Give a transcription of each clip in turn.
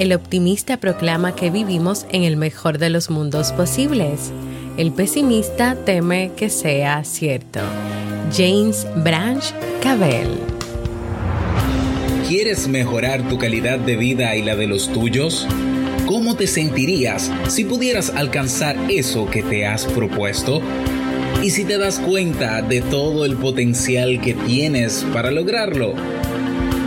El optimista proclama que vivimos en el mejor de los mundos posibles. El pesimista teme que sea cierto. James Branch Cabell. ¿Quieres mejorar tu calidad de vida y la de los tuyos? ¿Cómo te sentirías si pudieras alcanzar eso que te has propuesto? ¿Y si te das cuenta de todo el potencial que tienes para lograrlo?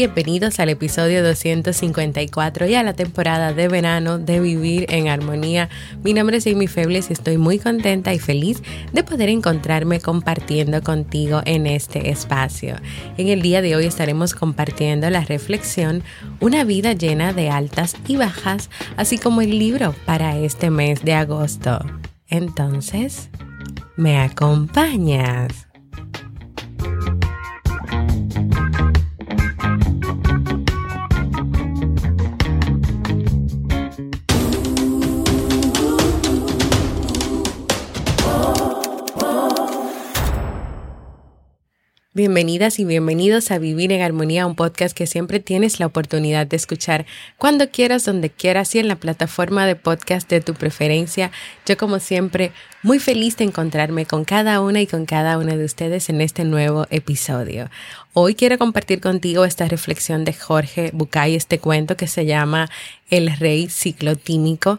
Bienvenidos al episodio 254 y a la temporada de verano de Vivir en Armonía. Mi nombre es Amy Febles y estoy muy contenta y feliz de poder encontrarme compartiendo contigo en este espacio. En el día de hoy estaremos compartiendo la reflexión Una vida llena de altas y bajas, así como el libro para este mes de agosto. Entonces, ¿me acompañas? Bienvenidas y bienvenidos a Vivir en Armonía, un podcast que siempre tienes la oportunidad de escuchar cuando quieras, donde quieras y en la plataforma de podcast de tu preferencia. Yo como siempre muy feliz de encontrarme con cada una y con cada una de ustedes en este nuevo episodio. Hoy quiero compartir contigo esta reflexión de Jorge Bucay, este cuento que se llama El Rey Ciclotímico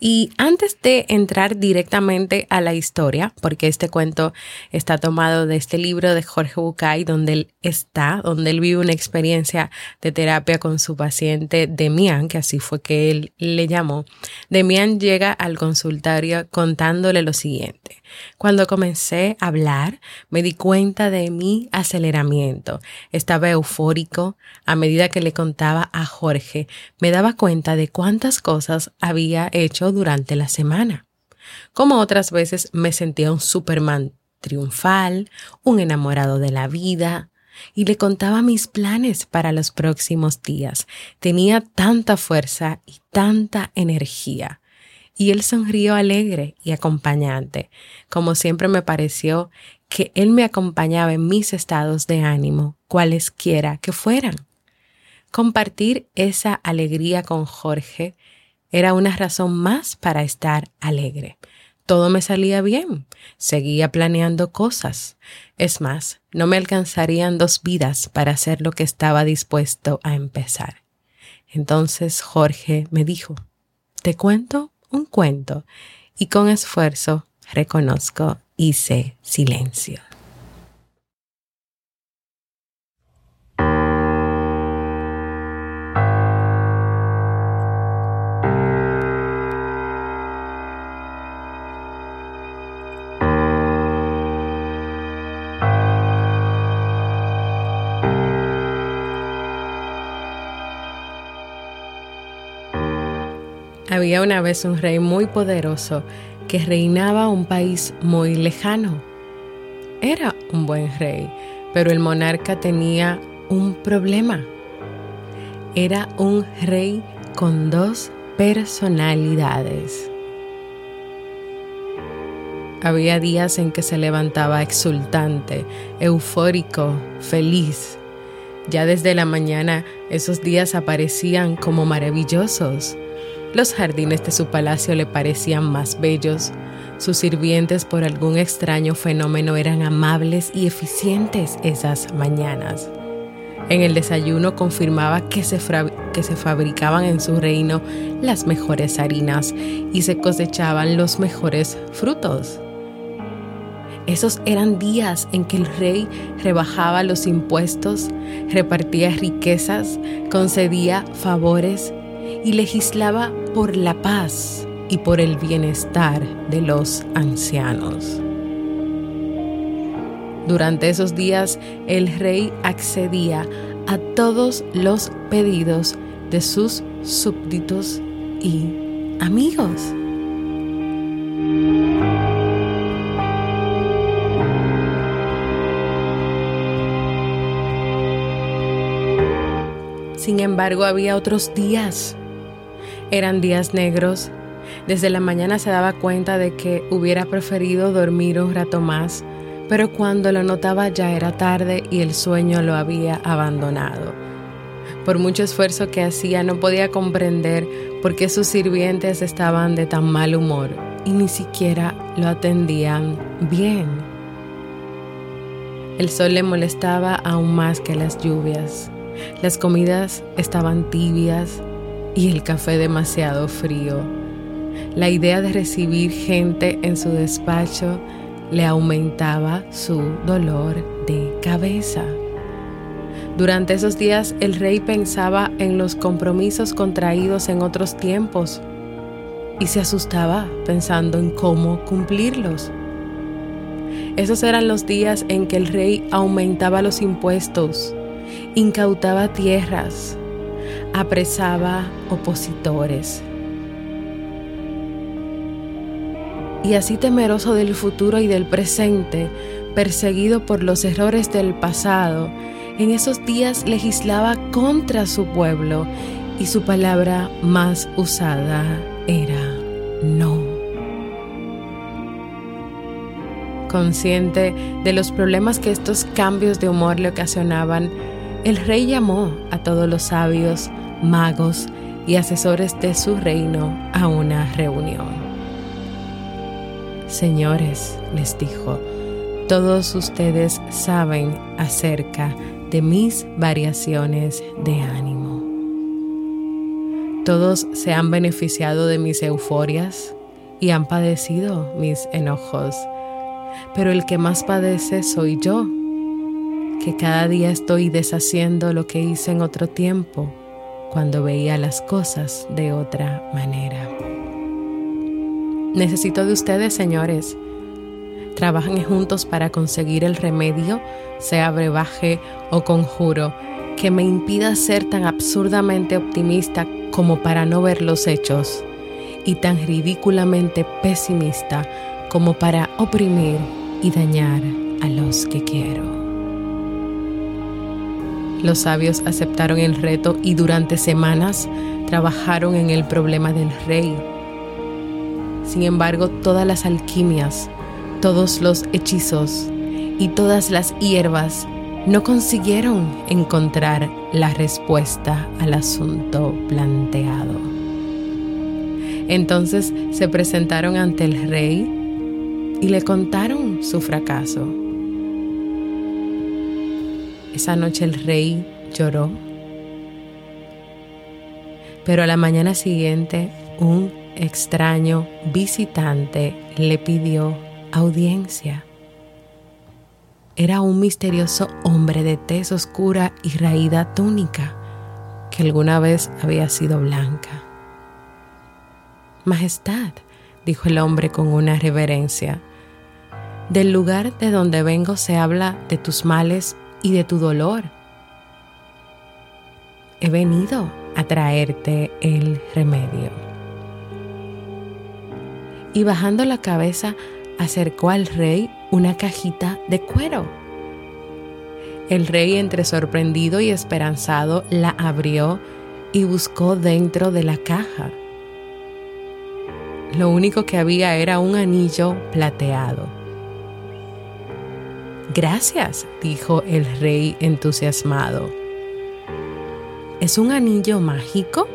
y antes de entrar directamente a la historia, porque este cuento está tomado de este libro de Jorge Bucay, donde él está, donde él vive una experiencia de terapia con su paciente Demian, que así fue que él le llamó, Demian llega al consultorio contándole lo siguiente. Cuando comencé a hablar, me di cuenta de mi aceleramiento. Estaba eufórico. A medida que le contaba a Jorge, me daba cuenta de cuántas cosas había hecho durante la semana. Como otras veces me sentía un Superman triunfal, un enamorado de la vida, y le contaba mis planes para los próximos días. Tenía tanta fuerza y tanta energía y él sonrió alegre y acompañante, como siempre me pareció que él me acompañaba en mis estados de ánimo, cualesquiera que fueran. Compartir esa alegría con Jorge era una razón más para estar alegre. Todo me salía bien, seguía planeando cosas. Es más, no me alcanzarían dos vidas para hacer lo que estaba dispuesto a empezar. Entonces Jorge me dijo, ¿te cuento un cuento y con esfuerzo reconozco hice silencio. Había una vez un rey muy poderoso que reinaba un país muy lejano. Era un buen rey, pero el monarca tenía un problema. Era un rey con dos personalidades. Había días en que se levantaba exultante, eufórico, feliz. Ya desde la mañana esos días aparecían como maravillosos. Los jardines de su palacio le parecían más bellos, sus sirvientes por algún extraño fenómeno eran amables y eficientes esas mañanas. En el desayuno confirmaba que se, que se fabricaban en su reino las mejores harinas y se cosechaban los mejores frutos. Esos eran días en que el rey rebajaba los impuestos, repartía riquezas, concedía favores y legislaba por la paz y por el bienestar de los ancianos. Durante esos días el rey accedía a todos los pedidos de sus súbditos y amigos. Sin embargo, había otros días. Eran días negros. Desde la mañana se daba cuenta de que hubiera preferido dormir un rato más pero cuando lo notaba ya era tarde y el sueño lo había abandonado. Por mucho esfuerzo que hacía no podía comprender por qué sus sirvientes estaban de tan mal humor y ni siquiera lo atendían bien. El sol le molestaba aún más que las lluvias. Las comidas estaban tibias y el café demasiado frío. La idea de recibir gente en su despacho le aumentaba su dolor de cabeza. Durante esos días el rey pensaba en los compromisos contraídos en otros tiempos y se asustaba pensando en cómo cumplirlos. Esos eran los días en que el rey aumentaba los impuestos, incautaba tierras, apresaba opositores, y así temeroso del futuro y del presente, perseguido por los errores del pasado, en esos días legislaba contra su pueblo y su palabra más usada era no. Consciente de los problemas que estos cambios de humor le ocasionaban, el rey llamó a todos los sabios, magos y asesores de su reino a una reunión. Señores, les dijo, todos ustedes saben acerca de mis variaciones de ánimo. Todos se han beneficiado de mis euforias y han padecido mis enojos, pero el que más padece soy yo, que cada día estoy deshaciendo lo que hice en otro tiempo, cuando veía las cosas de otra manera. Necesito de ustedes, señores. Trabajen juntos para conseguir el remedio, sea brebaje o conjuro, que me impida ser tan absurdamente optimista como para no ver los hechos y tan ridículamente pesimista como para oprimir y dañar a los que quiero. Los sabios aceptaron el reto y durante semanas trabajaron en el problema del rey sin embargo, todas las alquimias, todos los hechizos y todas las hierbas no consiguieron encontrar la respuesta al asunto planteado. Entonces se presentaron ante el rey y le contaron su fracaso. Esa noche el rey lloró, pero a la mañana siguiente un extraño visitante le pidió audiencia. Era un misterioso hombre de tez oscura y raída túnica que alguna vez había sido blanca. Majestad, dijo el hombre con una reverencia, del lugar de donde vengo se habla de tus males y de tu dolor. He venido a traerte el remedio y bajando la cabeza acercó al rey una cajita de cuero. El rey, entre sorprendido y esperanzado, la abrió y buscó dentro de la caja. Lo único que había era un anillo plateado. Gracias, dijo el rey entusiasmado. ¿Es un anillo mágico?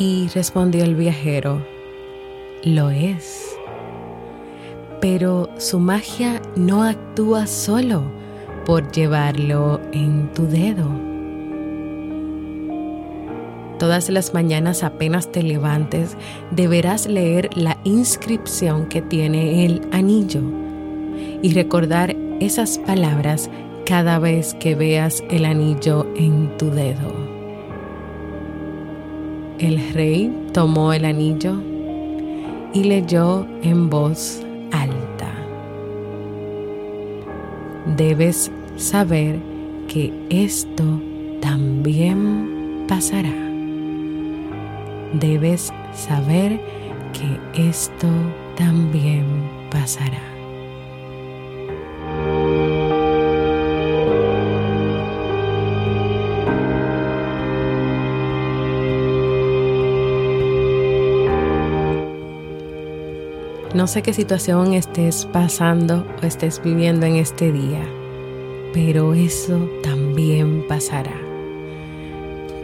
Y respondió el viajero, lo es. Pero su magia no actúa solo, por llevarlo en tu dedo. Todas las mañanas apenas te levantes, deberás leer la inscripción que tiene el anillo y recordar esas palabras cada vez que veas el anillo en tu dedo. El rey tomó el anillo y leyó en voz alta. Debes saber que esto también pasará debes saber que esto también pasará. No sé qué situación estés pasando o estés viviendo en este día, pero eso también pasará.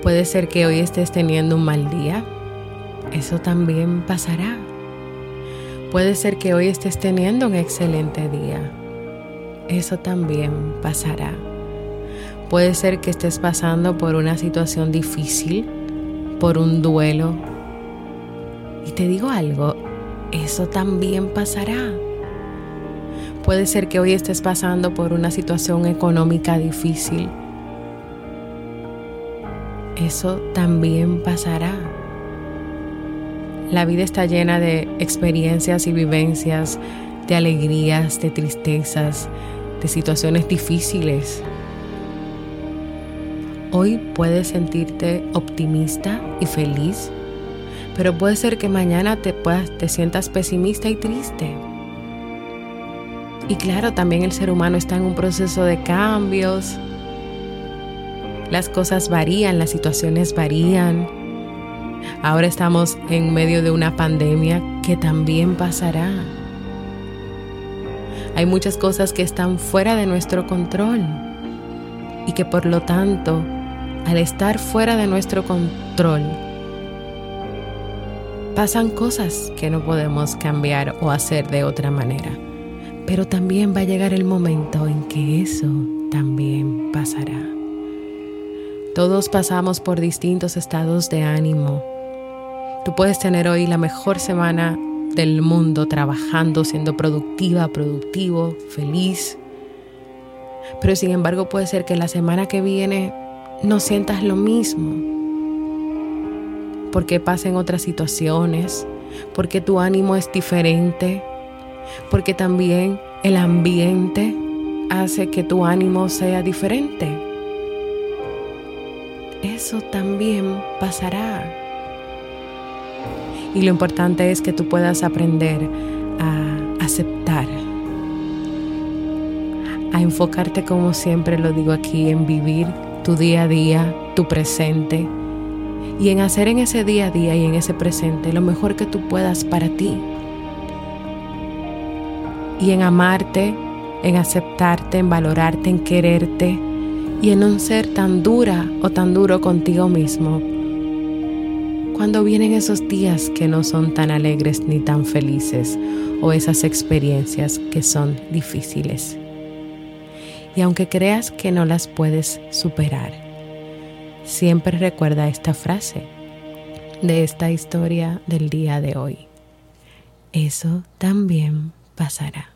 Puede ser que hoy estés teniendo un mal día, eso también pasará. Puede ser que hoy estés teniendo un excelente día. Eso también pasará. Puede ser que estés pasando por una situación difícil, por un duelo. Y te digo algo, eso también pasará. Puede ser que hoy estés pasando por una situación económica difícil. Eso también pasará. La vida está llena de experiencias y vivencias, de alegrías, de tristezas, de situaciones difíciles. Hoy puedes sentirte optimista y feliz, pero puede ser que mañana te, te sientas pesimista y triste. Y claro, también el ser humano está en un proceso de cambios. Las cosas varían, las situaciones varían. Ahora estamos en medio de una pandemia que también pasará. Hay muchas cosas que están fuera de nuestro control y que por lo tanto, al estar fuera de nuestro control, pasan cosas que no podemos cambiar o hacer de otra manera. Pero también va a llegar el momento en que eso también pasará. Todos pasamos por distintos estados de ánimo Tú puedes tener hoy la mejor semana del mundo trabajando, siendo productiva, productivo, feliz. Pero sin embargo puede ser que la semana que viene no sientas lo mismo. Porque pasen otras situaciones, porque tu ánimo es diferente, porque también el ambiente hace que tu ánimo sea diferente. Eso también pasará. Y lo importante es que tú puedas aprender a aceptar, a enfocarte como siempre lo digo aquí, en vivir tu día a día, tu presente, y en hacer en ese día a día y en ese presente lo mejor que tú puedas para ti. Y en amarte, en aceptarte, en valorarte, en quererte y en no ser tan dura o tan duro contigo mismo cuando vienen esos días que no son tan alegres ni tan felices o esas experiencias que son difíciles. Y aunque creas que no las puedes superar, siempre recuerda esta frase de esta historia del día de hoy. Eso también pasará.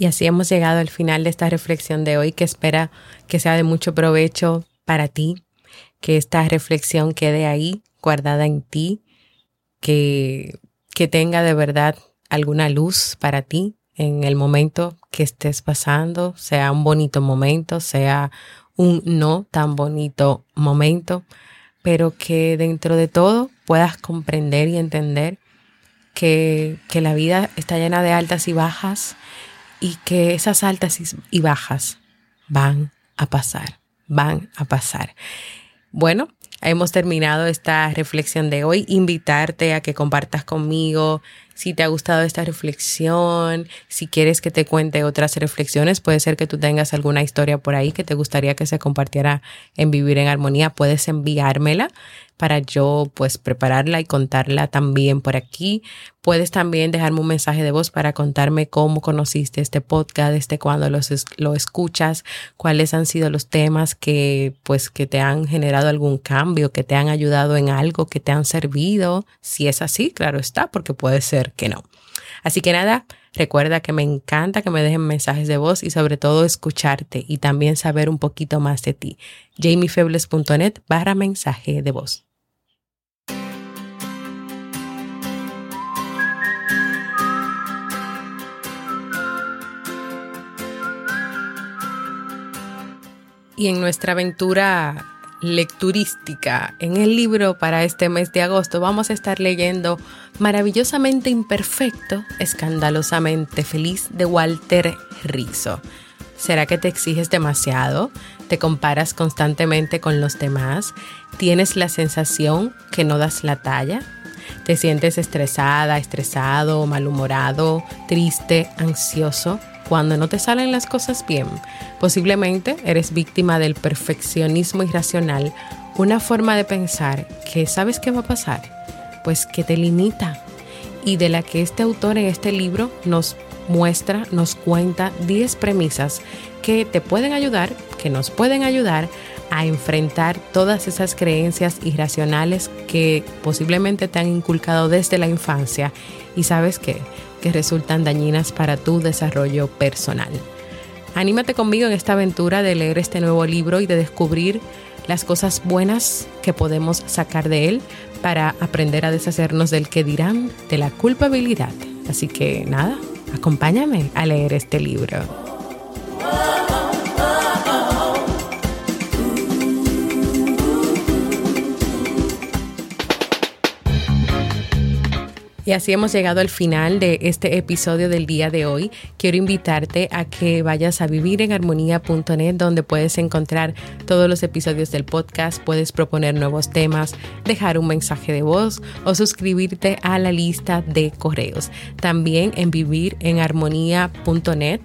Y así hemos llegado al final de esta reflexión de hoy que espera que sea de mucho provecho para ti, que esta reflexión quede ahí guardada en ti, que, que tenga de verdad alguna luz para ti en el momento que estés pasando, sea un bonito momento, sea un no tan bonito momento, pero que dentro de todo puedas comprender y entender que, que la vida está llena de altas y bajas y que esas altas y bajas van a pasar, van a pasar. Bueno, hemos terminado esta reflexión de hoy. Invitarte a que compartas conmigo si te ha gustado esta reflexión, si quieres que te cuente otras reflexiones, puede ser que tú tengas alguna historia por ahí que te gustaría que se compartiera en Vivir en Armonía, puedes enviármela para yo pues prepararla y contarla también por aquí. Puedes también dejarme un mensaje de voz para contarme cómo conociste este podcast, desde cuando lo escuchas, cuáles han sido los temas que pues que te han generado algún cambio, que te han ayudado en algo, que te han servido. Si es así, claro está, porque puede ser que no. Así que nada, recuerda que me encanta que me dejen mensajes de voz y sobre todo escucharte y también saber un poquito más de ti. jamiefebles.net barra mensaje de voz. Y en nuestra aventura lecturística en el libro para este mes de agosto vamos a estar leyendo Maravillosamente Imperfecto, Escandalosamente Feliz de Walter Rizzo. ¿Será que te exiges demasiado? ¿Te comparas constantemente con los demás? ¿Tienes la sensación que no das la talla? ¿Te sientes estresada, estresado, malhumorado, triste, ansioso? Cuando no te salen las cosas bien. Posiblemente eres víctima del perfeccionismo irracional, una forma de pensar que sabes qué va a pasar, pues que te limita y de la que este autor en este libro nos muestra, nos cuenta 10 premisas que te pueden ayudar, que nos pueden ayudar a enfrentar todas esas creencias irracionales que posiblemente te han inculcado desde la infancia y sabes qué, que resultan dañinas para tu desarrollo personal. Anímate conmigo en esta aventura de leer este nuevo libro y de descubrir las cosas buenas que podemos sacar de él para aprender a deshacernos del que dirán de la culpabilidad. Así que nada, acompáñame a leer este libro. Y así hemos llegado al final de este episodio del día de hoy. Quiero invitarte a que vayas a vivirenharmonía.net donde puedes encontrar todos los episodios del podcast, puedes proponer nuevos temas, dejar un mensaje de voz o suscribirte a la lista de correos. También en vivirenharmonía.net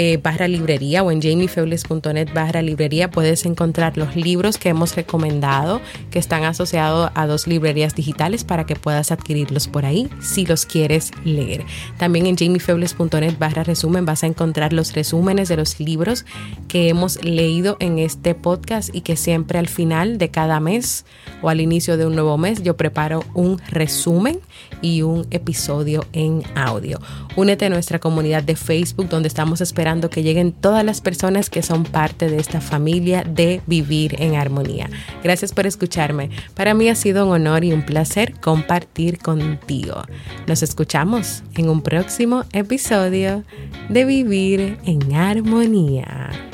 eh, barra librería o en jamiefebles.net barra librería puedes encontrar los libros que hemos recomendado que están asociados a dos librerías digitales para que puedas adquirirlos por ahí si los quieres leer. También en jamiefebles.net barra resumen vas a encontrar los resúmenes de los libros que hemos leído en este podcast y que siempre al final de cada mes o al inicio de un nuevo mes yo preparo un resumen y un episodio en audio. Únete a nuestra comunidad de Facebook donde estamos esperando que lleguen todas las personas que son parte de esta familia de vivir en armonía. Gracias por escucharme. Para mí ha sido un honor y un placer compartir contigo. Nos escuchamos en un próximo episodio de Vivir en Armonía.